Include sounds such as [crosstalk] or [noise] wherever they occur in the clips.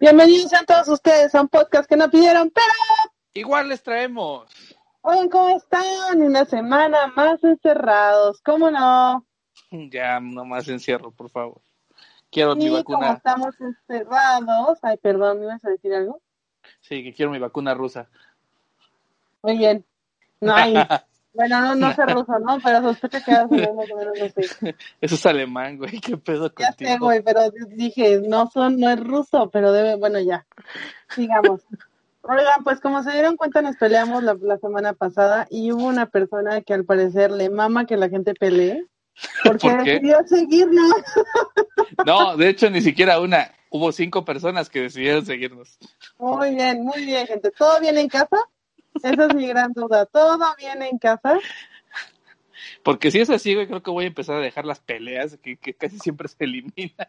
Bienvenidos a todos ustedes a un podcast que no pidieron, pero igual les traemos. Oigan, ¿cómo están? Una semana más encerrados, ¿cómo no? [laughs] Ya, nomás encierro, por favor. Quiero mi vacuna. Como estamos encerrados. Ay, perdón, ¿me ibas a decir algo? Sí, que quiero mi vacuna rusa. Muy bien. No hay. [laughs] bueno, no, no sé [laughs] ruso, ¿no? Pero sospecho que más o menos así. [laughs] Eso es alemán, güey. ¿Qué pedo ya contigo? sé, güey, pero dije, no son, no es ruso, pero debe, bueno, ya. Sigamos. Oigan, pues como se dieron cuenta, nos peleamos la, la semana pasada y hubo una persona que al parecer le mama que la gente pelee. Porque decidió seguirnos. [laughs] No, de hecho, ni siquiera una. Hubo cinco personas que decidieron seguirnos. Muy bien, muy bien, gente. ¿Todo bien en casa? Esa es mi gran duda. ¿Todo bien en casa? Porque si es así, güey, creo que voy a empezar a dejar las peleas que, que casi siempre se eliminan.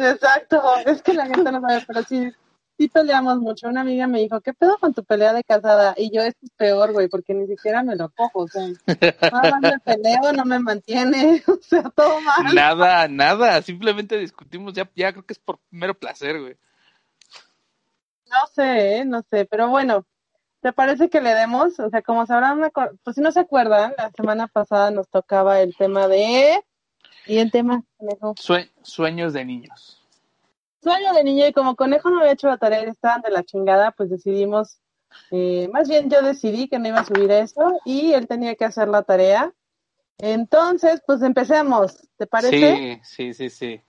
Exacto. Es que la gente no sabe, pero sí, sí peleamos mucho. Una amiga me dijo, ¿qué pedo con tu pelea de casada? Y yo, esto es peor, güey, porque ni siquiera me lo cojo. O sea, nada más me peleo, no me mantiene. [laughs] O sea, todo mal. Nada, nada. Simplemente discutimos. Ya, ya creo que es por mero placer, güey. No sé, ¿eh? no sé, pero bueno, ¿te parece que le demos? O sea, como sabrán, pues si no se acuerdan, la semana pasada nos tocaba el tema de... ¿Y el tema? Conejo. Sue- sueños de niños. Sueño de niño y como Conejo no había hecho la tarea y estaban de la chingada, pues decidimos, eh, más bien yo decidí que no iba a subir eso y él tenía que hacer la tarea. Entonces, pues empecemos, ¿te parece? Sí, sí, sí, sí.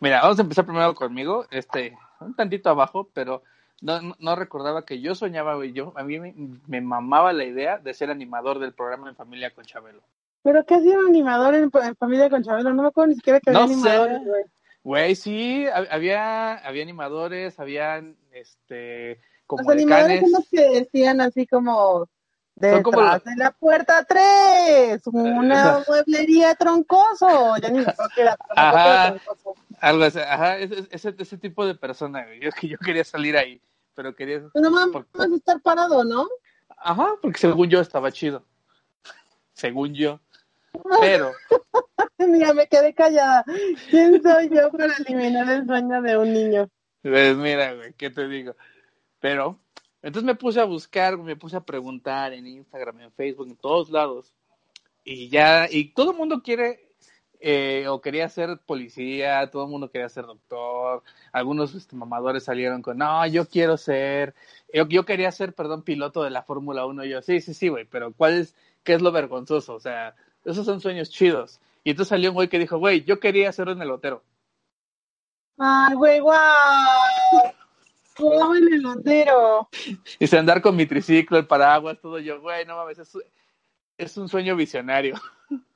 Mira, vamos a empezar primero conmigo, este, un tantito abajo, pero no, recordaba que yo soñaba, güey, yo, a mí me, me mamaba la idea de ser animador del programa En Familia con Chabelo. Pero ¿qué hacía un animador en, en Familia con Chabelo? No me acuerdo ni siquiera que había No sé. animadores, güey. Güey, sí, hab- había, había animadores, habían, este, como Los animadores son los que decían así como Son como detrás de la puerta 3, una mueblería troncoso. Ya ni me acuerdo era, Ajá. troncoso. Algo así, ajá, ese, ese, ese tipo de persona, güey. Yo, que yo quería salir ahí, pero quería, Pero no Por- mames estar parado, ¿no? ajá, porque según yo estaba chido. Según yo. [laughs] Pero, Mira, me quedé callada. ¿Quién soy yo para eliminar el sueño de un niño? Pues mira, güey, ¿qué te digo? Pero, entonces me puse a buscar, me puse a preguntar en Instagram, en Facebook, en todos lados. Y ya, y todo el mundo quiere, eh, o quería ser policía, todo el mundo quería ser doctor. Algunos este, mamadores salieron con, no, yo quiero ser, yo, yo quería ser, perdón, piloto de la Fórmula 1. Y yo, sí, sí, sí, güey, pero ¿cuál es, qué es lo vergonzoso? O sea, esos son sueños chidos. Y entonces salió un güey que dijo, güey, yo quería ser un elotero. Ay, güey, guau. Guau, el elotero. [laughs] Y se andar con mi triciclo, el paraguas, todo yo, güey, no mames, es, es un sueño visionario. [laughs]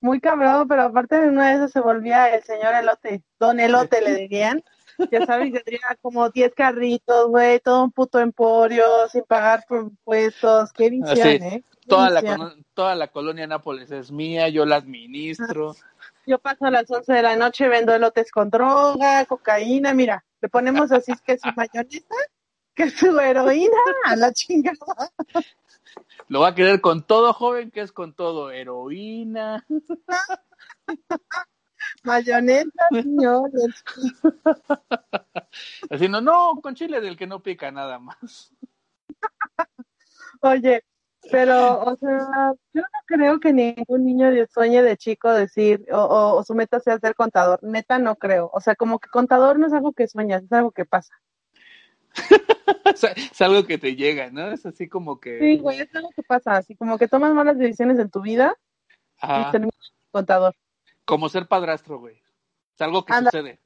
Muy cabrón, pero aparte de una de esas se volvía el señor elote. Don elote le dirían. Ya sabes, tendría como 10 carritos, güey, todo un puto emporio, sin pagar por impuestos. Qué visión, Así, ¿eh? Qué Toda la, visión. toda la colonia Nápoles es mía, yo la administro. Yo paso a las 11 de la noche, vendo elotes con droga, cocaína, mira, le ponemos así que su mayonesa, que su heroína, a la chingada. Lo va a querer con todo, joven, que es con todo. Heroína. Mayonesa, [laughs] señores. Así, no, con chile del que no pica nada más. Oye, pero, o sea, yo no creo que ningún niño sueñe de chico decir, o, o, o su meta sea ser contador. Neta, no creo. O sea, como que contador no es algo que sueñas, es algo que pasa. [laughs] Es algo que te llega, ¿no? Es así como que... Sí, güey, es algo que pasa. Así como que tomas malas decisiones en tu vida y terminas contador. como ser padrastro, güey. Es algo que Anda. sucede.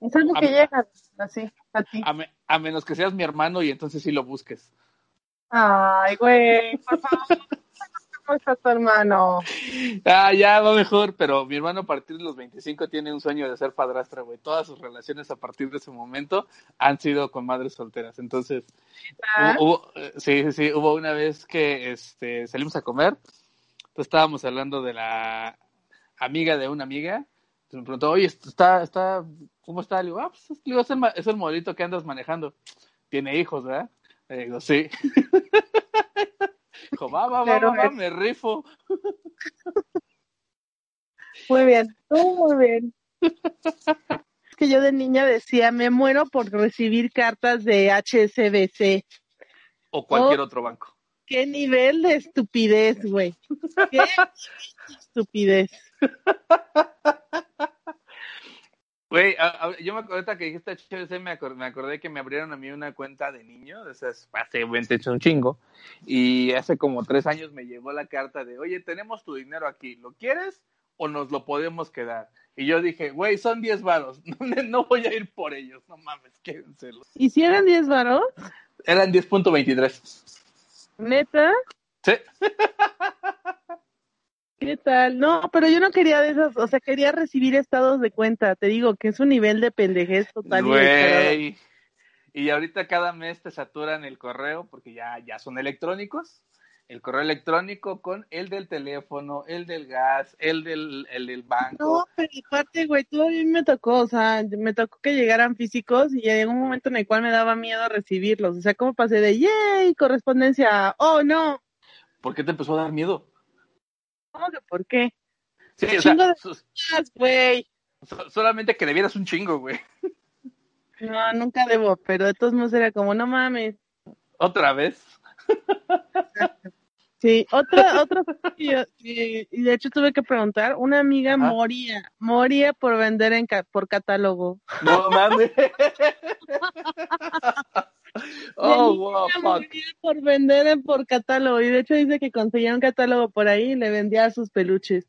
Es algo A que llega así, a ti. A, me- a menos que seas mi hermano y entonces sí lo busques. Ay, güey, por favor. ¿Cómo está tu hermano? Ah, ya va mejor, pero mi hermano a partir de los 25 tiene un sueño de ser padrastra, güey. Todas sus relaciones a partir de ese momento han sido con madres solteras. Entonces, ¿Ah? hubo, hubo- eh, sí, sí, hubo una vez que este, salimos a comer, entonces estábamos hablando de la amiga de una amiga, entonces me preguntó, oye, está, está, ¿cómo está? Le digo, ah, pues es, es el, es el modelito que andas manejando. Tiene hijos, ¿verdad? Le digo, sí. [laughs] Dijo, va, va, va, va, me rifo. [laughs] Muy bien, muy bien. Es que yo de niña decía, me muero por recibir cartas de HSBC. O cualquier Oh. otro banco. ¿Qué nivel de estupidez, güey? ¿Qué [laughs] estupidez? Güey, yo me acuerdo ahorita que dijiste HBC, me, acor- me acordé que me abrieron a mí una cuenta de niño, o sea, es- hace 20 hecho un chingo, y hace como tres años me llegó la carta de, oye, tenemos tu dinero aquí, ¿lo quieres o nos lo podemos quedar? Y yo dije, güey, son 10 varos, [laughs] no, voy a ir por ellos, no mames, quédenselos. ¿Hicieron 10 varos? Eran 10.23. ¿Neta? Sí. [laughs] ¿Qué tal? No, pero yo no quería de esas, o sea, quería recibir estados de cuenta. Te digo que es un nivel de pendejez total. Güey. Y ahorita cada mes te saturan el correo porque ya, ya son electrónicos. El correo electrónico con el del teléfono, el del gas, el del, el del No, banco. pero aparte, güey, todavía me tocó, o sea, me tocó que llegaran físicos y llegó un momento en el cual me daba miedo recibirlos. O sea, ¿cómo pasé de yay, correspondencia? Oh, no. ¿Por qué te empezó a dar miedo? ¿Cómo que por qué? Sí, o Chingo sea, de- so- Güey. so- solamente que debieras un chingo, güey. No, nunca debo, pero de todos modos era como, no mames. Otra vez. [laughs] Sí, otra, otra, y, y- y de hecho tuve que preguntar, una amiga Ajá. moría, moría por vender en ca- por catálogo. No mames. [laughs] oh, wow, fuck. por vender en por catálogo y de hecho dice que conseguía un catálogo por ahí y le vendía sus peluches.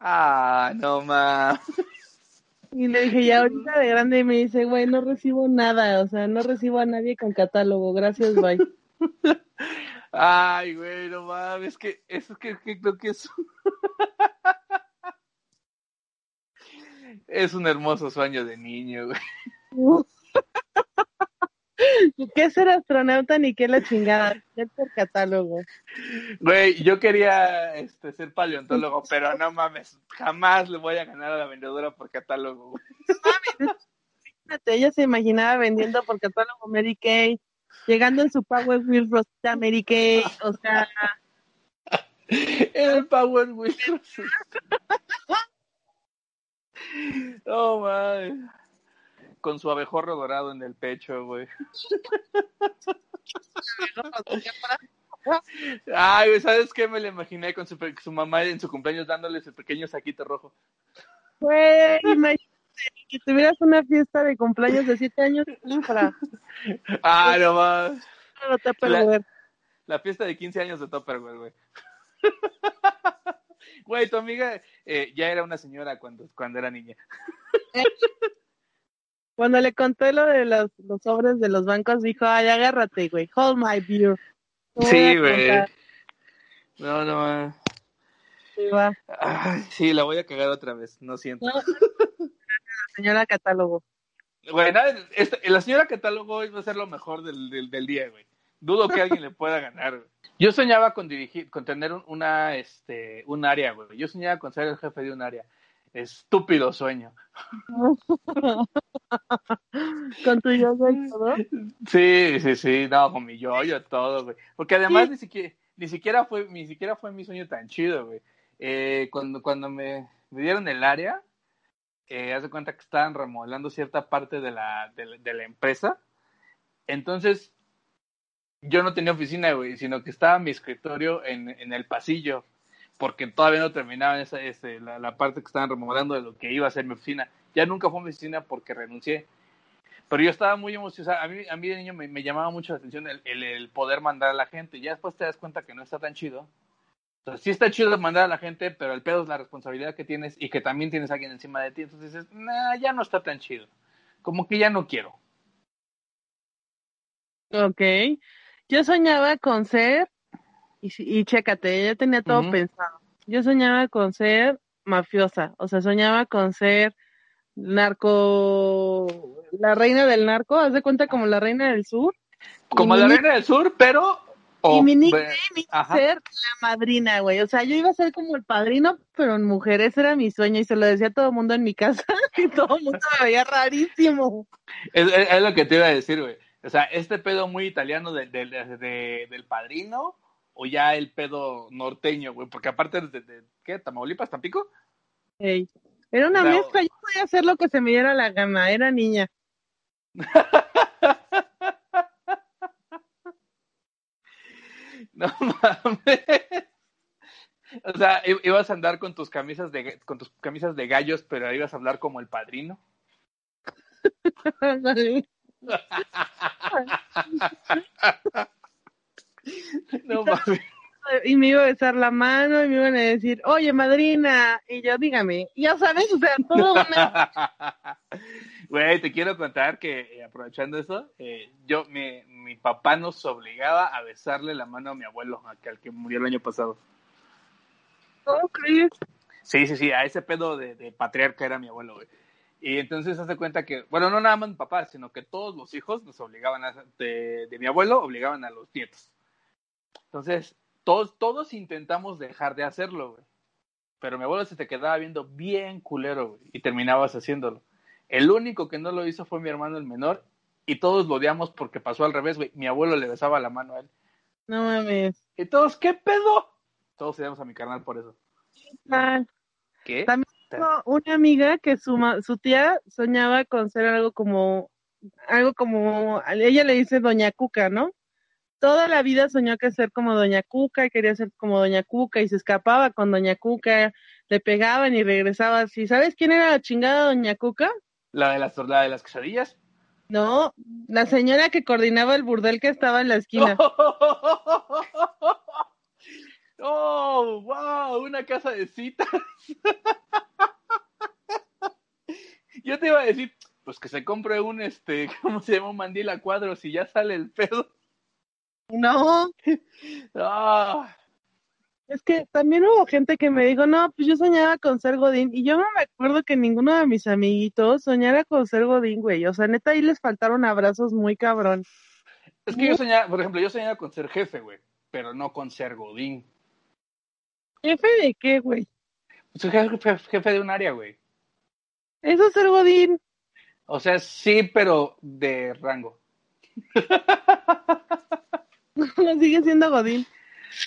Ah, no mames. Y le dije, ya ahorita de grande y me dice, güey, no recibo nada, o sea, no recibo a nadie con catálogo, gracias, bye. [laughs] Ay, güey, no mames, que eso que, que creo que es [laughs] es un hermoso sueño de niño, güey. ¿Qué es ser astronauta ni qué la chingada? Ser por catálogo. Güey, yo quería este, ser paleontólogo, pero no mames, jamás le voy a ganar a la vendedora por catálogo, güey. Fíjate, ella se imaginaba vendiendo por catálogo Mary Kay, llegando en su Power Wheel Rosita Mary Kay, o sea, el Power Wheel. Oh, [laughs] mames. Con su abejorro dorado en el pecho, güey. Ay, güey, ¿sabes qué? Me lo imaginé con su, su mamá en su cumpleaños dándole su pequeño saquito rojo. güey, imagínate que tuvieras una fiesta de cumpleaños de siete años infra, Ah, no te La- fiesta de 15 años de Tupperware, güey. [laughs] Güey, tu amiga eh, ya era una señora cuando, cuando era niña. Cuando le conté lo de los, los sobres de los bancos, dijo, ay, agárrate, güey, hold my beer. Sí, güey. No, no. Sí, va. Ay, sí, la voy a cagar otra vez, no siento. No, señora catálogo. Güey, nada, esta- la señora catálogo hoy va a ser lo mejor del, del, del día, güey. Dudo que alguien le pueda ganar, güey. Yo soñaba con dirigir, con tener un, una, este, un área, güey. Yo soñaba con ser el jefe de un área. Estúpido sueño. [laughs] Con tu yoga y todo. Sí, sí, sí, no, con mi yoyo, todo, güey. Porque además ni siquiera, ni siquiera fue, ni siquiera fue mi sueño tan chido, güey. Eh, cuando, cuando me, me dieron el área, eh, haz de cuenta que estaban remodelando cierta parte de la, de la, de la empresa. Entonces, yo no tenía oficina, güey, sino que estaba mi escritorio en, en el pasillo, porque todavía no terminaban esa, ese, la, la parte que estaban remodelando de lo que iba a ser mi oficina. Ya nunca fue mi oficina porque renuncié. Pero yo estaba muy emocionado. A mí, a mí de niño me, llamaba mucho la atención el, el, poder mandar a la gente. Ya después te das cuenta que no está tan chido. Sea, sí está chido mandar a la gente, pero el pedo es la responsabilidad que tienes y que también tienes a alguien encima de ti. Entonces dices, ya no está tan chido. Como que ya no quiero. Ok. Yo soñaba con ser, y, y chécate, ya tenía todo pensado. Yo soñaba con ser mafiosa, o sea, soñaba con ser narco, la reina del narco, haz de cuenta como la reina del sur. Como la reina del sur, pero... Y mi nickname iba a ser la madrina, güey. O sea, yo iba a ser como el padrino, pero en mujer. Ese era mi sueño y se lo decía a todo el mundo en mi casa [laughs] y todo el mundo me veía rarísimo. Es, es- es lo que te iba a decir, güey. O sea, este pedo muy italiano de- de- de- del padrino o ya el pedo norteño, güey. Porque aparte de, de- ¿qué? ¿Tamaulipas, Tampico? Ey, Era una mezcla, yo podía hacer lo que se me diera la gana, era niña. [laughs] No mames. O sea, ibas a andar con tus camisas de con tus camisas de gallos, pero ibas a hablar como el padrino. [laughs] [laughs] [laughs] No mames. y me iba a besar la mano y me iban a decir, oye, madrina, y yo, dígame, ya sabes, o sea, todo una... [laughs] Güey, te quiero contar que eh, aprovechando eso, eh, yo mi, mi papá nos obligaba a besarle la mano a mi abuelo, al que murió el año pasado. ¿Cómo crees? Sí, sí, sí, a ese pedo de, de patriarca era mi abuelo, güey. Y entonces hace cuenta que, bueno, no nada más mi papá, sino que todos los hijos nos obligaban a, de, de mi abuelo, obligaban a los nietos. Entonces, todos, todos intentamos dejar de hacerlo, güey. Pero mi abuelo se te quedaba viendo bien culero, güey, y terminabas haciéndolo. El único que no lo hizo fue mi hermano el menor, y todos lo odiamos porque pasó al revés, güey. Mi abuelo le besaba la mano a él. No mames. Y todos, ¿qué pedo? Todos odiamos a mi carnal por eso. Ah, ¿Qué? También tengo una amiga que su, ma- su tía soñaba con ser algo como, algo como, ella le dice Doña Cuca, ¿no? Toda la vida soñó que ser como Doña Cuca y quería ser como Doña Cuca y se escapaba con Doña Cuca, le pegaban y regresaba así. ¿Sabes quién era la chingada Doña Cuca? La de las, la de las quesadillas. No, la señora que coordinaba el burdel que estaba en la esquina. [laughs] Oh, wow, una casa de citas. [laughs] Yo te iba a decir, pues que se compre un, este, [laughs] ¿cómo se llama? Un mandil a cuadros y ya sale el pedo. No, [laughs] Ah, es que también hubo gente que me dijo, no, pues yo soñaba con ser Godín, y yo no me acuerdo que ninguno de mis amiguitos soñara con ser Godín, güey. O sea, neta, ahí les faltaron abrazos muy cabrón. es que yo soñaba, por ejemplo, yo soñaba con ser jefe, güey, pero no con ser godín. ¿Jefe de qué, güey? Soy jefe, jefe de un área, güey. Eso es ser Godín. O sea, sí, pero de rango. [laughs] [laughs] No sigue siendo Godín.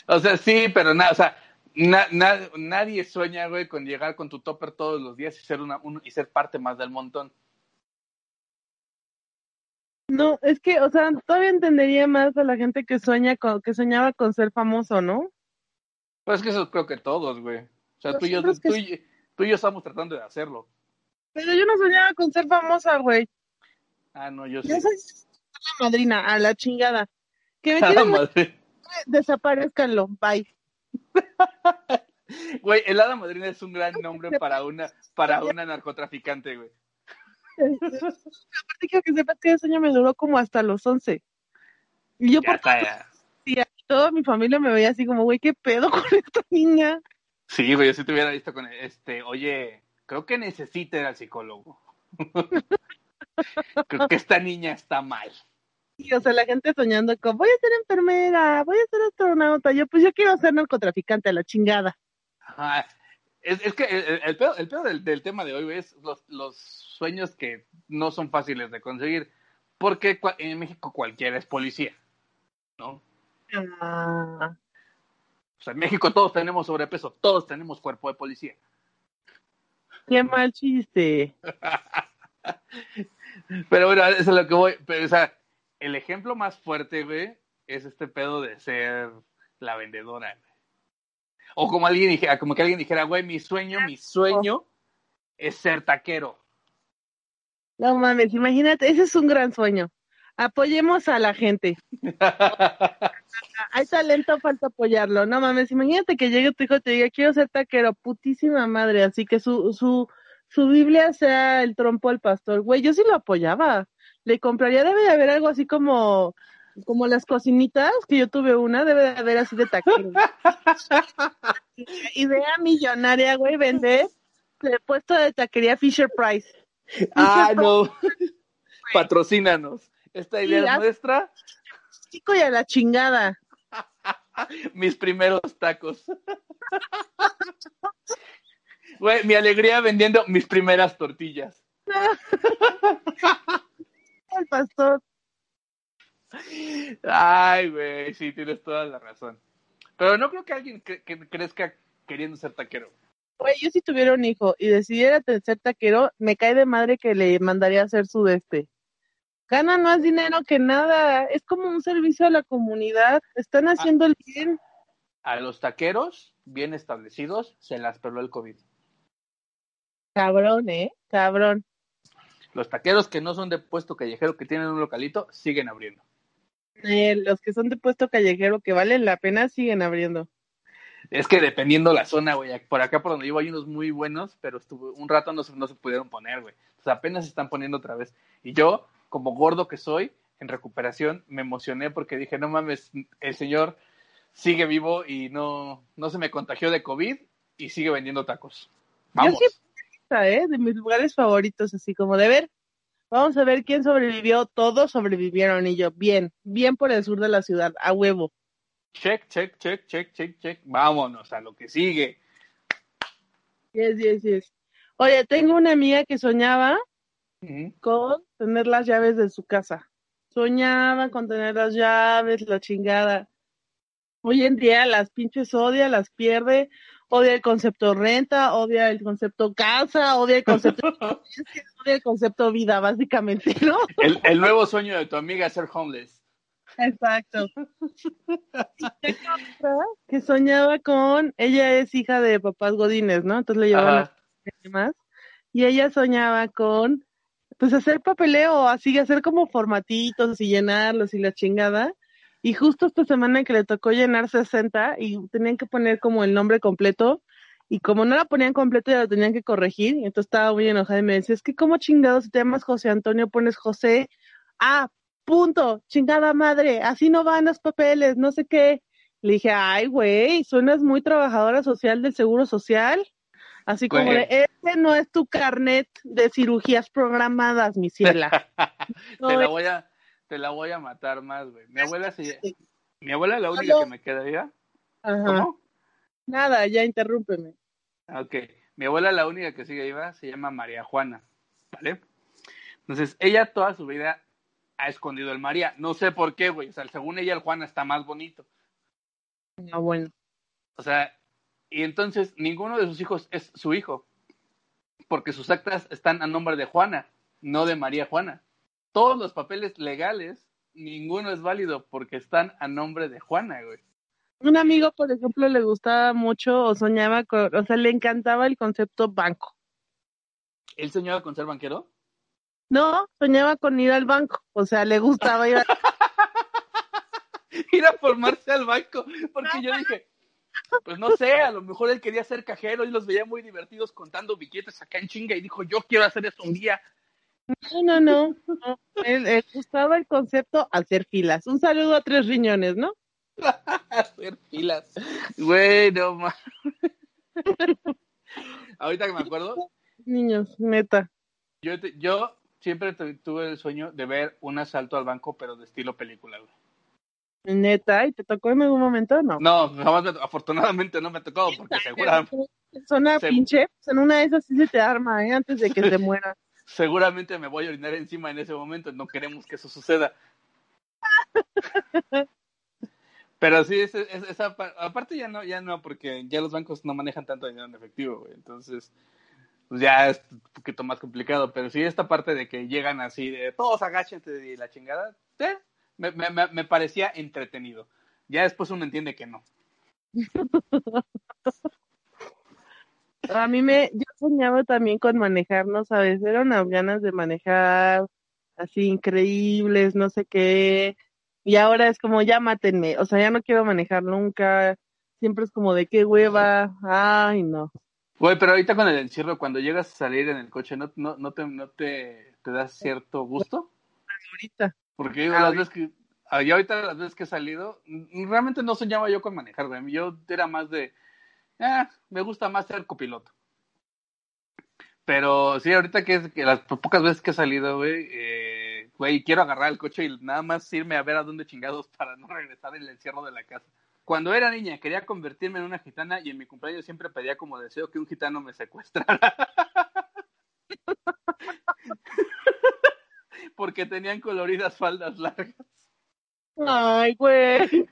O sea, sí, pero nada, o sea, na- na- nadie sueña, güey, con llegar con tu topper todos los días y ser una, un- y ser parte más del montón. No, es que, o sea, todavía entendería más a la gente que sueña con, que soñaba con ser famoso, ¿no? Pues es que eso creo que todos, güey. O sea, tú y, yo, que tú, y, tú y yo estamos tratando de hacerlo. Pero yo no soñaba con ser famosa, güey. Ah, no, yo sí. Yo soy la madrina, a la chingada. Que me la desaparezcanlo, bye. [laughs] Güey, el hada madrina es un gran nombre para una, para una narcotraficante, güey. Aparte quiero que sepas que ese sueño me duró como hasta los 11. Y yo Ya por día, toda mi familia me veía así como, güey, ¿qué pedo con esta niña? Sí, güey, yo sí te hubiera visto con este, oye, creo que necesita ir al psicólogo. [laughs] creo que esta niña está mal. Y, o sea, la gente soñando con, voy a ser enfermera, voy a ser astronauta. Yo, pues yo quiero ser narcotraficante a la chingada. Ajá. Es, es que el, el, pedo, el pedo del, del tema de hoy es los, los sueños que no son fáciles de conseguir. Porque en México cualquiera es policía, ¿no? Ah, O sea, en México todos tenemos sobrepeso, todos tenemos cuerpo de policía. qué mal chiste. [laughs] Pero bueno, eso es lo que voy. Pero, o sea, el ejemplo más fuerte, güey, es este pedo de ser la vendedora, güey. O como alguien dijera, como que alguien dijera, güey, mi sueño, mi sueño es ser taquero. No mames, imagínate, ese es un gran sueño. Apoyemos a la gente. [laughs] Hay talento, falta apoyarlo. No mames, imagínate que llegue tu hijo y te diga, quiero ser taquero, putísima madre, así que su, su, su Biblia sea el trompo al pastor. Güey, yo sí lo apoyaba. Le compraría, debe de haber algo así como, como las cocinitas, que yo tuve una, debe de haber así de taquero. [laughs] Idea millonaria, güey, vender el puesto de taquería Fisher Price. ah, no. [laughs] Patrocínanos. Esta idea Sí, es nuestra. Chico y a la chingada. [laughs] Mis primeros tacos. Güey, mi alegría vendiendo mis primeras tortillas. El pastor. Ay, güey, sí, tienes toda la razón. Pero no creo que alguien cre- que crezca queriendo ser taquero. Güey, yo si tuviera un hijo y decidiera ser taquero, me cae de madre que le mandaría a hacer su este. Ganan más dinero que nada. Es como un servicio a la comunidad. Están haciendo el bien. A los taqueros bien establecidos se las peló el COVID. Cabrón, ¿eh? Cabrón. Los taqueros que no son de puesto callejero, que tienen un localito, siguen abriendo. Eh, los que son de puesto callejero, que valen la pena, siguen abriendo. Es que dependiendo la zona, güey. Por acá por donde vivo hay unos muy buenos, pero estuvo, un rato no se, no se pudieron poner, güey. O sea, apenas se están poniendo otra vez. Y yo, como gordo que soy, en recuperación, me emocioné porque dije, no mames, el señor sigue vivo y no, no se me contagió de COVID y sigue vendiendo tacos. Vamos. Yo ¿eh? De mis lugares favoritos, así como de ver, vamos a ver quién sobrevivió. Todos sobrevivieron y yo, bien, bien por el sur de la ciudad, a huevo. Check, check, check, check, check, check. Vámonos a lo que sigue. Yes, yes, yes. Oye, tengo una amiga que soñaba con tener las llaves de su casa. Soñaba con tener las llaves, la chingada. Hoy en día las pinches odia, las pierde, odia el concepto renta, odia el concepto casa, odia el concepto [laughs] odia el concepto vida, básicamente, ¿no? El, el nuevo sueño de tu amiga es ser homeless. Exacto. [laughs] que soñaba con, ella es hija de papás godines, ¿no? Entonces le llevaban a más. Y ella soñaba con, pues hacer papeleo, así, hacer como formatitos y llenarlos y la chingada. Y justo esta semana que le tocó llenar 60 y tenían que poner como el nombre completo. Y como no la ponían completo, ya lo tenían que corregir. Y entonces estaba muy enojada y me decía, es que como chingados si te llamas José Antonio, pones José. Ah, punto, chingada madre, así no van los papeles, no sé qué. Le dije, ay, güey, suenas muy trabajadora social del Seguro Social. Así como de, ese no es tu carnet de cirugías programadas, mi ciela. [laughs] te, la voy a, te la voy a matar más, güey. Mi abuela se... Mi abuela es la única que me quedaría. Ajá. ¿Cómo? Nada, ya interrúmpeme. Ok. Mi abuela la única que sigue viva se llama María Juana, ¿vale? Entonces, ella toda su vida ha escondido el María. No sé por qué, güey. O sea, según ella, el Juana está más bonito. Ah, bueno. O sea, y entonces ninguno de sus hijos es su hijo. Porque sus actas están a nombre de Juana, no de María Juana. Todos los papeles legales, ninguno es válido porque están a nombre de Juana, güey. Un amigo, por ejemplo, le gustaba mucho o soñaba con, o sea, le encantaba el concepto banco. ¿Él soñaba con ser banquero? No, soñaba con ir al banco, o sea, le gustaba ir a... [laughs] ir a formarse al banco, porque yo dije, [laughs] pues no sé, a lo mejor él quería ser cajero y los veía muy divertidos contando billetes acá en chinga y dijo, yo quiero hacer eso un día. No, no, no, no. Él, gustaba el concepto hacer filas. Un saludo a tres riñones, ¿no? [laughs] hacer filas. Bueno, ma. [laughs] Ahorita que me acuerdo. Niños, neta. Yo, yo siempre tuve el sueño de ver un asalto al banco, pero de estilo película, güey. Neta, ¿y te tocó en algún momento no? No, jamás afortunadamente no me tocó, porque seguramente... Zona se... pinche, en una de esas sí se te arma, ¿eh? Antes de que se [laughs] muera. Seguramente me voy a orinar encima en ese momento, no queremos que eso suceda. [laughs] Pero sí, es, es, esa aparte ya no, ya no, porque ya los bancos no manejan tanto dinero en efectivo, güey. Entonces, pues ya es un poquito más complicado, pero sí esta parte de que llegan así de todos agáchense de la chingada, ¿eh? me, me, me, parecía entretenido. Ya después uno entiende que no. [laughs] A mí me, yo soñaba también con manejarnos, a veces eran unas ganas de manejar así increíbles, no sé qué, y ahora es como ya mátenme, o sea, ya no quiero manejar nunca, siempre es como de qué hueva, ay no. Güey, pero ahorita con el encierro, cuando llegas a salir en el coche, ¿no, no, no, te, no te, te das cierto gusto? Ahorita. Porque digo, las veces que, ah, yo ahorita las veces que he salido, realmente no soñaba yo con manejar, güey. Yo era más de, ah, me gusta más ser copiloto. Pero sí, ahorita que, es, que las pocas veces que he salido, güey, eh, güey, quiero agarrar el coche y nada más irme a ver a dónde chingados para no regresar el encierro de la casa. Cuando era niña quería convertirme en una gitana y en mi cumpleaños siempre pedía como deseo que un gitano me secuestrara. [laughs] Porque tenían coloridas faldas largas. Ay, güey.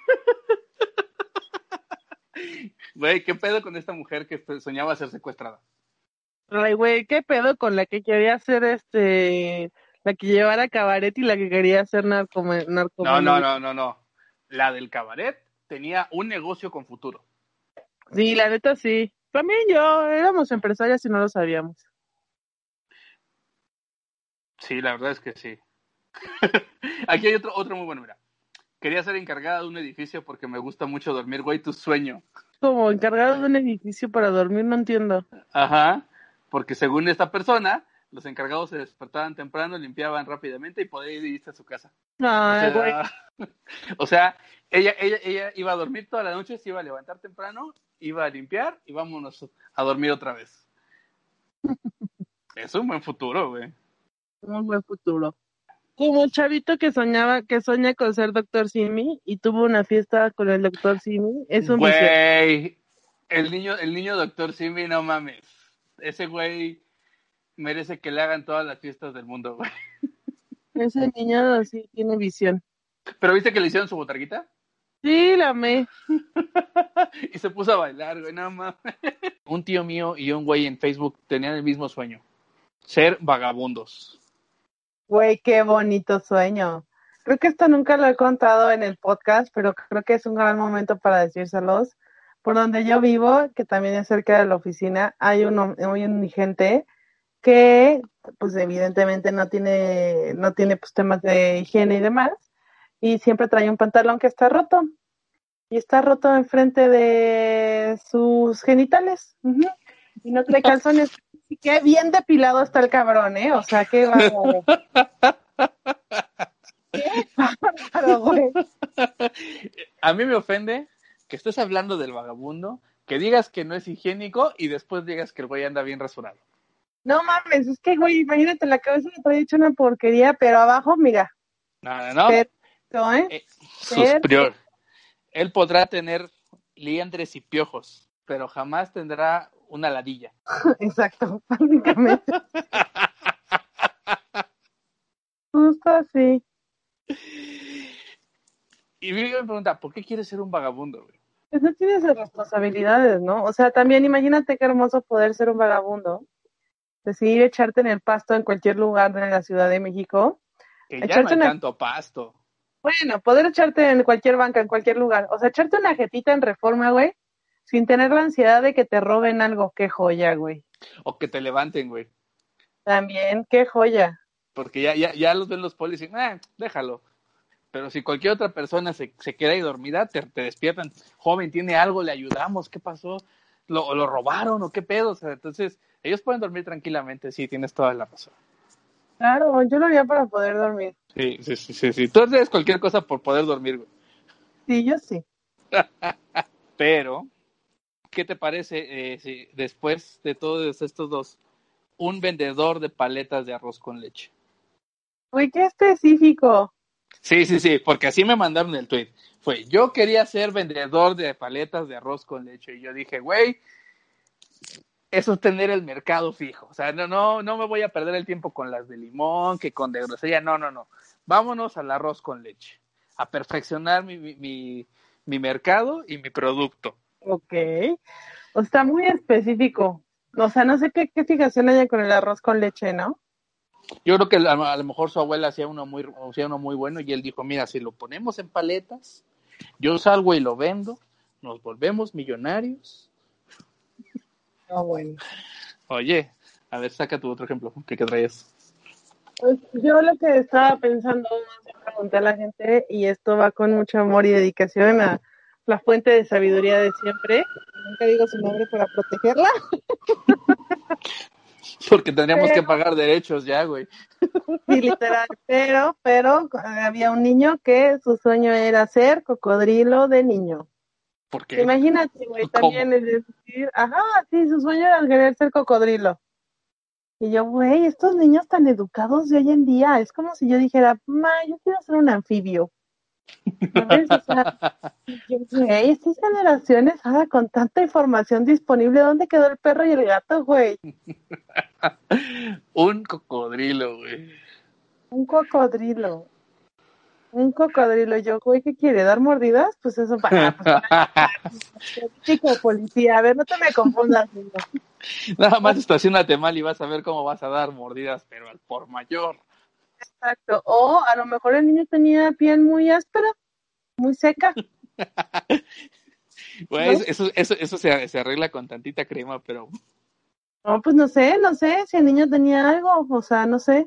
Güey, ¿qué pedo con esta mujer que soñaba ser secuestrada? Ay, güey, ¿qué pedo con la que quería ser este, la que llevara cabaret y la que quería ser narco, narco No, no, no, no, no. La del cabaret tenía un negocio con futuro. Sí, la neta sí. También yo, éramos empresarias y no lo sabíamos. Sí, la verdad es que sí. [laughs] Aquí hay otro, otro muy bueno, mira. Quería ser encargada de un edificio porque me gusta mucho dormir, güey, tu sueño. Como encargada de un edificio para dormir, no entiendo. Ajá, porque según esta persona, los encargados se despertaban temprano, limpiaban rápidamente y podían irse a su casa. Ay, güey. [laughs] o sea, ella, ella, ella iba a dormir toda la noche, se iba a levantar temprano, iba a limpiar y vámonos a dormir otra vez. [laughs] es un buen futuro, güey. Un buen futuro. Como el chavito que soñaba, que sueña con ser doctor Simi y tuvo una fiesta con el doctor Simi, es un Güey, el niño, el niño doctor Simi, no mames. Ese güey merece que le hagan todas las fiestas del mundo, güey. Ese niño sí tiene visión. ¿Pero viste que le hicieron su botarguita? Sí, la amé. [laughs] y se puso a bailar, güey, nada más. un tío mío y un güey en Facebook tenían el mismo sueño. Ser vagabundos. Güey, qué bonito sueño. Creo que esto nunca lo he contado en el podcast, pero creo que es un gran momento para decírselos. Por donde yo vivo, que también es cerca de la oficina, hay un, hay un gente que, pues evidentemente no tiene, no tiene pues temas de higiene y demás, y siempre trae un pantalón que está roto. Y está roto enfrente de sus genitales. Y no trae [laughs] calzones. Y qué bien depilado está el cabrón, ¿eh? O sea, qué bárbaro. [laughs] qué bárbaro, güey. A mí me ofende que estés hablando del vagabundo, que digas que no es higiénico y después digas que el güey anda bien rasurado. No mames, es que, güey, imagínate, la cabeza le trae hecho una porquería, pero abajo, mira. No, no, no. ¿eh? Eh, superior. Él podrá tener liendres y piojos, pero jamás tendrá una ladilla. [laughs] Exacto, básicamente. Justo así. Y me pregunta, ¿por qué quieres ser un vagabundo, güey? Pues no tienes responsabilidades, ¿no? O sea, también imagínate qué hermoso poder ser un vagabundo. Decidir echarte en el pasto en cualquier lugar de la Ciudad de México. Que ya no hay tanto pasto. Bueno, poder echarte en cualquier banca, en cualquier lugar. O sea, echarte una jetita en reforma, güey, sin tener la ansiedad de que te roben algo. Qué joya, güey. O que te levanten, güey. También, qué joya. Porque ya, ya, ya los ven los polis y dicen, ah, déjalo. Pero si cualquier otra persona se, se queda ahí dormida, te, te, despiertan. Joven, tiene algo, le ayudamos, ¿qué pasó? ¿Lo, lo robaron o qué pedo? O sea, entonces, ellos pueden dormir tranquilamente, sí, tienes toda la razón. Claro, yo lo haría para poder dormir. Sí, sí, sí, sí. Tú haces cualquier cosa por poder dormir, güey. Sí, yo sí. [laughs] Pero, ¿qué te parece eh, si después de todos estos dos, un vendedor de paletas de arroz con leche? Uy, qué específico. Sí, sí, sí, porque así me mandaron el tweet. Fue, yo quería ser vendedor de paletas de arroz con leche. Y yo dije, güey, eso es tener el mercado fijo. O sea, no, no, no me voy a perder el tiempo con las de limón, que con de grosería. No, no, no. Vámonos al arroz con leche. A perfeccionar mi, mi, mi, mercado y mi producto. Ok. O está muy específico. O sea, no sé qué, qué fijación haya con el arroz con leche, ¿no? Yo creo que a, lo mejor su abuela hacía uno muy, hacía uno muy bueno y él dijo, mira, si lo ponemos en paletas, yo salgo y lo vendo, nos volvemos millonarios Ah, bueno. Oye, a ver, saca tu otro ejemplo. ¿Qué, qué traes? Pues yo lo que estaba pensando, pregunté a la gente, y esto va con mucho amor y dedicación a la fuente de sabiduría de siempre. Nunca digo su nombre para protegerla. [laughs] Porque tendríamos que pagar derechos ya, güey. [laughs] Sí, literal. Pero, pero había un niño que su sueño era ser cocodrilo de niño. Imagínate, güey, también es decir, ajá, sí, su sueño era querer ser cocodrilo. Y yo, güey, estos niños tan educados de hoy en día, es como si yo dijera, ma, yo quiero ser un anfibio. ¿Sabes? O sea, güey, estas generaciones, ahora con tanta información disponible, ¿dónde quedó el perro y el gato, güey? [laughs] un cocodrilo, güey. Un cocodrilo. Un cocodrilo, yo, güey, ¿qué quiere? ¿Dar mordidas? Pues eso para... Pues, chico [laughs] policía, a ver, no te me confundas. niño. Nada más estacionate mal y vas a ver cómo vas a dar mordidas, pero al por mayor. Exacto. O a lo mejor el niño tenía piel muy áspera, muy seca. [laughs] Eso, eso, eso se, se arregla con tantita crema, pero No, pues no sé, no sé si el niño tenía algo, o sea, no sé.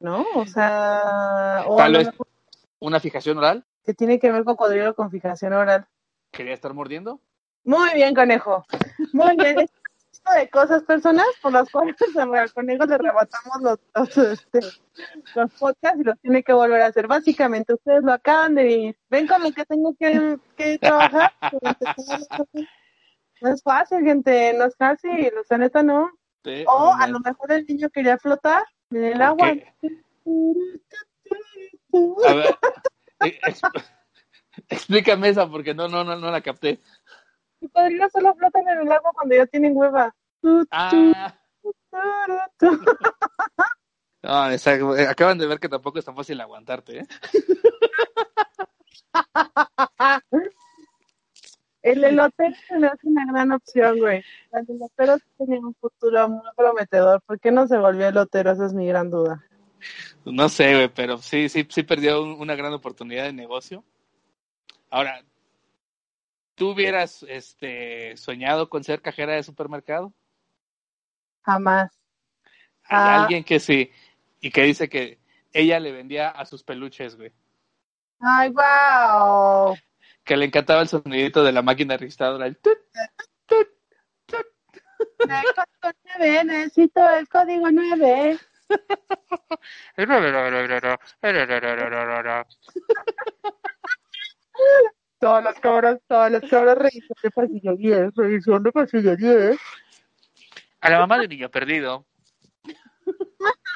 ¿No? O sea, o a tal lo vez mejor una fijación oral. que tiene que ver cocodrilo con fijación oral. ¿Quería estar mordiendo? Muy bien, conejo. Muy bien. [laughs] Tipo de cosas, personas por las cuales [laughs] al conejo le arrebatamos los, los, este, los podcasts y los tiene que volver a hacer. Básicamente, ustedes lo acaban de vivir. Ven con lo que tengo que, que trabajar. No es fácil, gente, no es fácil, o sea, neta no. Sí, O a lo mejor el niño quería flotar en el agua. A ver, [laughs] [laughs] explícame esa porque no, no, no, no la capté. Los cocodrilos solo flotan en el agua cuando ya tienen hueva. Ah, no, esa- acaban de ver que tampoco es tan fácil aguantarte, ¿eh? El elotero se me hace una gran opción, güey. El elotero sí tenía un futuro muy prometedor. ¿Por qué no se volvió elotero? Esa es mi gran duda. No sé, güey, pero sí, sí, sí perdió un- una gran oportunidad de negocio. Ahora, ¿tú hubieras este, soñado con ser cajera de supermercado? Jamás. Hay Ah. alguien que sí, y que dice que ella le vendía a sus peluches, güey. ¡Ay, wow! Que le encantaba el sonidito de la máquina registradora. el tut, tut, tut. El código 9, necesito el código 9. [laughs] Todas las cabras, todas las cabras revisión de pasillo 10, revisión de pasillo 10. A la mamá de un niño perdido.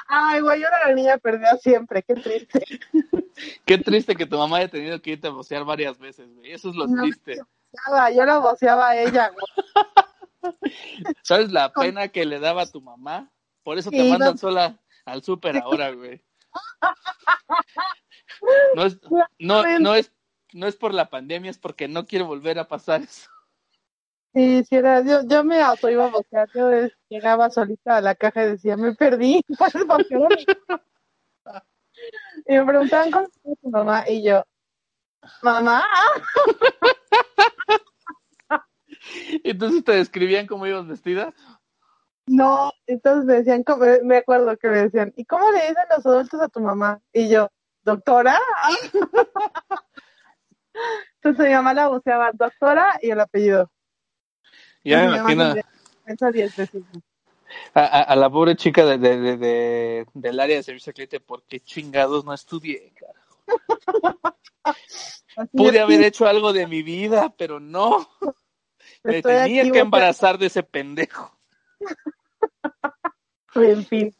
Ay, güey, ahora la niña perdió siempre, qué triste. [laughs] Qué triste que tu mamá haya tenido que irte a vocear varias veces, güey. Eso es lo No. triste. Yo la voceaba a ella, güey. [laughs] ¿Sabes la pena que le daba a tu mamá? Por eso te Sí, mandan no. sola al súper ahora, güey. [laughs] No es, no, no es, no es por la pandemia, es porque no quiero volver a pasar eso. Sí, sí era, yo, yo me auto iba a vocear, yo eh, llegaba solita a la caja y decía, me perdí, [laughs] ¿puedes vocear? Y me preguntaban cómo está tu mamá, y yo, mamá, [laughs] Entonces te describían cómo ibas vestida. no, entonces me decían, ¿cómo? me acuerdo que me decían, ¿y cómo le dicen los adultos a tu mamá? Y yo, doctora, [laughs] entonces mi mamá la voceaba, doctora, y el apellido. Ya me imagino a, a- a la pobre chica de, de- de- de- del área de servicio al cliente, ¿por qué chingados no estudié? carajo? Pude haber hecho algo de mi vida, pero no. Me estoy tenía que embarazar de ese pendejo. [laughs] En fin,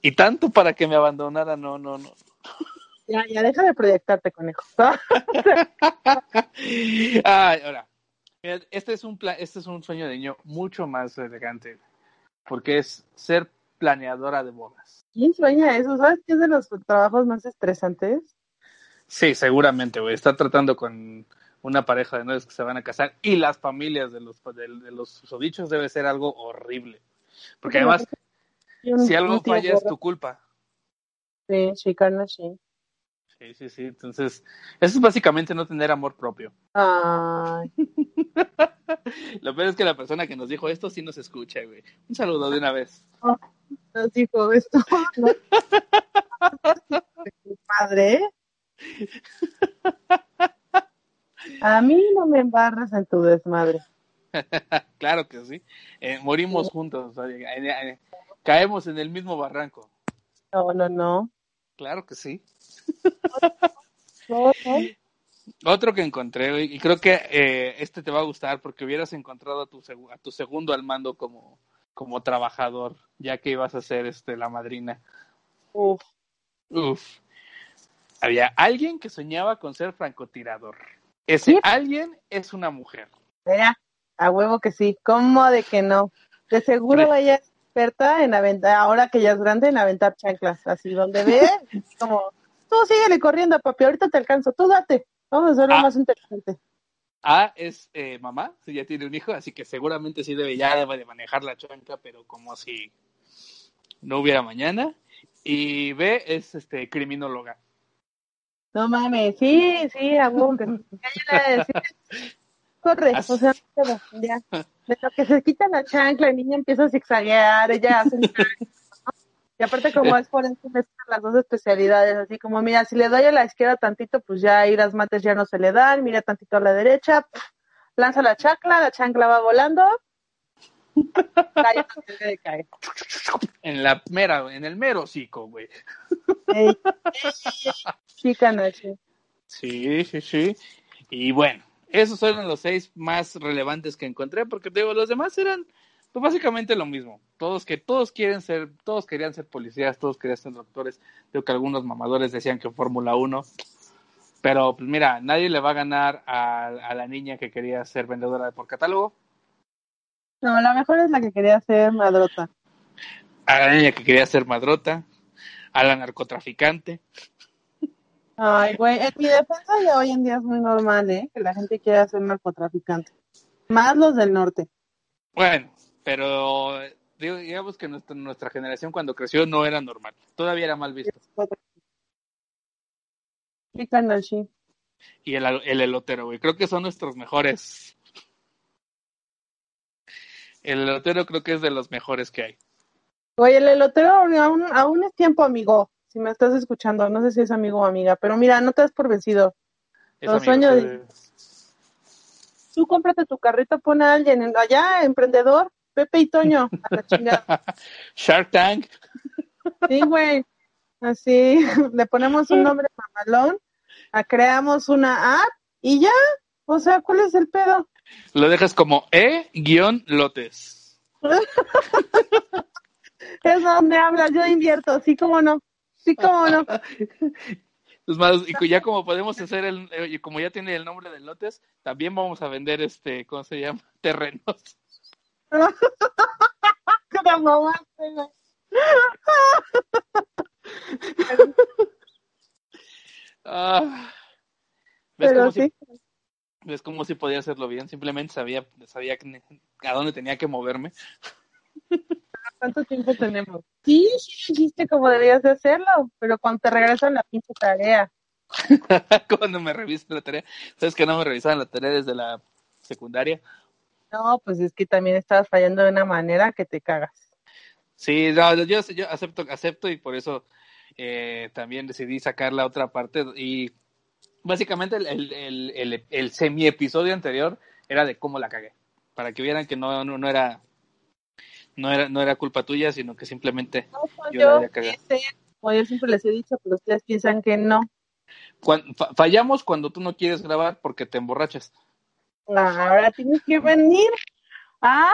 Y tanto para que me abandonara, no, no, no. Ya, ya deja de proyectarte, conejo. [laughs] Ay, ahora, este es un pla- este es un sueño de niño mucho más elegante, porque es ser planeadora de bodas. ¿Quién sueña eso? ¿Sabes qué es de los trabajos más estresantes? Sí, seguramente, güey. Está tratando con una pareja de novios que se van a casar y las familias de los de, de los susodichos debe ser algo horrible. Porque además, si algo falla es tu culpa. Sí, sí, sí. Sí, sí, sí. Entonces, eso es básicamente no tener amor propio. [laughs] Ay, Lo peor es que la persona que nos dijo esto sí nos escucha, güey. Un saludo de una vez. nos dijo esto. ¿no? [laughs] Madre. A mí no me embarras en tu desmadre. [laughs] claro que sí. Eh, morimos juntos. caemos en el mismo barranco. No, no, no. Claro que sí. No, no. Otro que encontré, y creo que eh, este te va a gustar porque hubieras encontrado a tu, a tu segundo al mando como, como trabajador, ya que ibas a ser este, la madrina. Uf. Uf. Había alguien que soñaba con ser francotirador. Ese ¿Sí? alguien es una mujer. Mira, a huevo que sí. ¿Cómo de que no? De seguro Hombre. Experta en aventar, ahora que ya es grande, en aventar chanclas. Así donde ve, [laughs] como tú síguele corriendo, papi, ahorita te alcanzo, tú date. Vamos a hacerlo Ah. más interesante. A es eh, mamá, si ya tiene un hijo, así que seguramente sí debe ya debe de manejar la chancla, pero como si no hubiera mañana. Y B es este criminóloga. No mames, sí, sí, aguante. [laughs] Corre, Así- o sea, ya. De lo que se quita la chancla, el niño empieza a zigzaguear, ella hace Y aparte como es forense, mezclan las dos especialidades, así como, mira, si le doy a la izquierda tantito, pues ya ahí las mates ya no se le dan, mira tantito a la derecha, lanza la chancla, la chancla va volando, cae. En la mera, en el mero hocico, güey. Ey, ey, ey, Sí, canache. Sí, sí, sí. Y bueno, esos fueron los seis más relevantes que encontré, porque te digo, los demás eran pues, básicamente lo mismo. Todos que todos quieren ser, todos querían ser policías, todos querían ser doctores. Creo que algunos mamadores decían que Fórmula 1. Pero pues mira, nadie le va a ganar a, a la niña que quería ser vendedora por catálogo, No, la mejor es la que quería ser madrota. a la niña que quería ser madrota, a la narcotraficante. Ay, güey, en mi defensa de hoy en día es muy normal, ¿eh? Que la gente quiera ser narcotraficante. Más los del norte. Bueno, pero digamos que nuestra, nuestra generación cuando creció no era normal, todavía era mal visto. Carnal, sí. y el, el elotero, güey. Creo que son nuestros mejores. El elotero creo que es de los mejores que hay. Güey, el elotero aún, aún es tiempo, amigo. Si me estás escuchando, no sé si es amigo o amiga, pero mira, no te das por vencido. Es Los sueños. Tú cómprate tu carrito, pon a alguien en- allá, emprendedor, Pepe y Toño, a la chingada. [laughs] Shark Tank. Sí, güey. Así, [laughs] le ponemos un nombre mamalón, creamos una app y ya. O sea, ¿cuál es el pedo? Lo dejas como E-Lotes. [laughs] Es donde hablas, yo invierto, sí, como no. Sí, como no. [laughs] Es más, y ya como podemos hacer el, eh, y como ya tiene el nombre de lotes, también vamos a vender este, ¿cómo se llama? [laughs] Terrenos. [laughs] Ah. ¿Ves Pero cómo sí. si, ves cómo si podía hacerlo bien? Simplemente sabía, sabía que- a dónde tenía que moverme. ¿Cuánto tiempo tenemos? Sí, hiciste como debías de hacerlo, pero cuando te regresan la pinche tarea. [laughs] Cuando me revisan la tarea. ¿Sabes que no me revisaban la tarea desde la secundaria? No, pues es que también estabas fallando de una manera que te cagas. Sí, no, yo, yo acepto, acepto y por eso eh, también decidí sacar la otra parte y básicamente el, el, el, el, el semi episodio anterior era de cómo la cagué, para que vieran que no, no, no era no era no era culpa tuya, sino que simplemente No, pues Yo la yo, había cagado. ese, como yo siempre les he dicho, pero ustedes piensan que no. fa- fallamos cuando tú no quieres grabar porque te emborrachas. Ahora tienes que venir a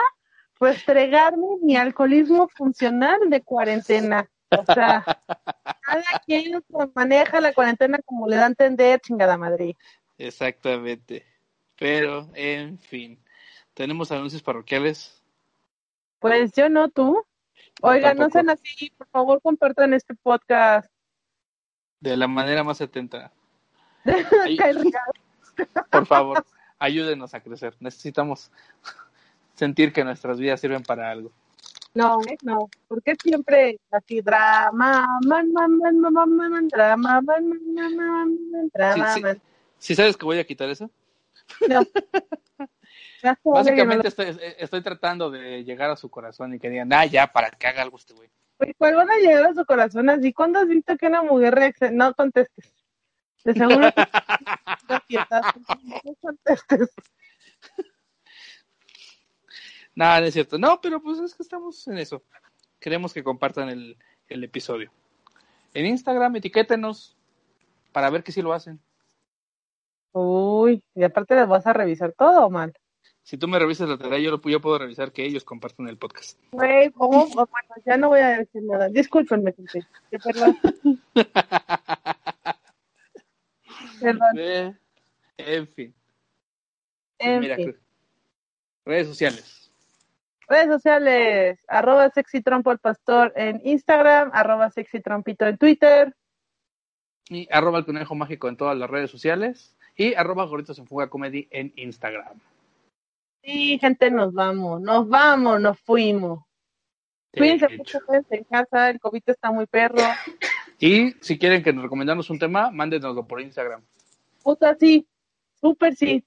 restregarme mi alcoholismo funcional de cuarentena. O sea, [laughs] cada quien maneja la cuarentena como le da a entender, chingada madre. Exactamente. Pero, en fin, tenemos anuncios parroquiales. Pues yo no, tú. Oigan, no sean así, por favor compartan este podcast. De la manera más atenta. Ay. Por favor, ayúdenos a crecer. Necesitamos sentir que nuestras vidas sirven para algo. No, eh, no, porque siempre así drama, man, man, man, man, man, man, man, drama, man, man, man, man, man, drama, Sí, sí. man. ¿Sí sabes que voy a quitar eso? No. Básicamente estoy, estoy tratando de llegar a su corazón y que digan, ah, ya, para que haga algo este güey. Oye, ¿Cuál van a llegar a su corazón así? ¿Cuándo has visto que una mujer reacciona? No contestes. De seguro que [laughs] no contestes. [laughs] Nada, no es cierto. No, pero pues es que estamos en eso. Queremos que compartan el, el episodio. En Instagram, etiquétenos para ver que sí lo hacen. Uy, y aparte les vas a revisar todo, mal. Si tú me revisas la tarea, yo, lo, yo puedo revisar que ellos compartan el podcast. Güey, ¿cómo? Oh, Bueno, ya no voy a decir nada. Discúlpenme, gente. Perdón. [laughs] Eh, en fin. En Mira, fin. redes sociales. Redes sociales, arroba sexy trompo al pastor en Instagram, arroba sexy trompito en Twitter. y arroba el conejo mágico en todas las redes sociales y arroba gorritos en fuga comedy en Instagram. Sí, gente, nos vamos, nos vamos, nos fuimos. Cuídense mucho, en casa, el COVID está muy perro. Y si quieren que nos recomendamos un tema, mándenoslo por Instagram. Puta, sí, súper sí.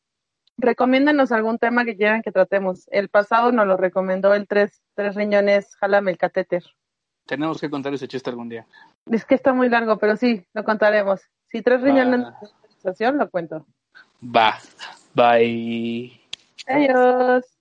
Recomiéndanos algún tema que quieran que tratemos. El pasado nos lo recomendó el tres, tres riñones, jálame el catéter. Tenemos que contar ese chiste algún día. Es que está muy largo, pero sí, lo contaremos. Si tres riñones Va. lo cuento. Va. Bye. Adiós.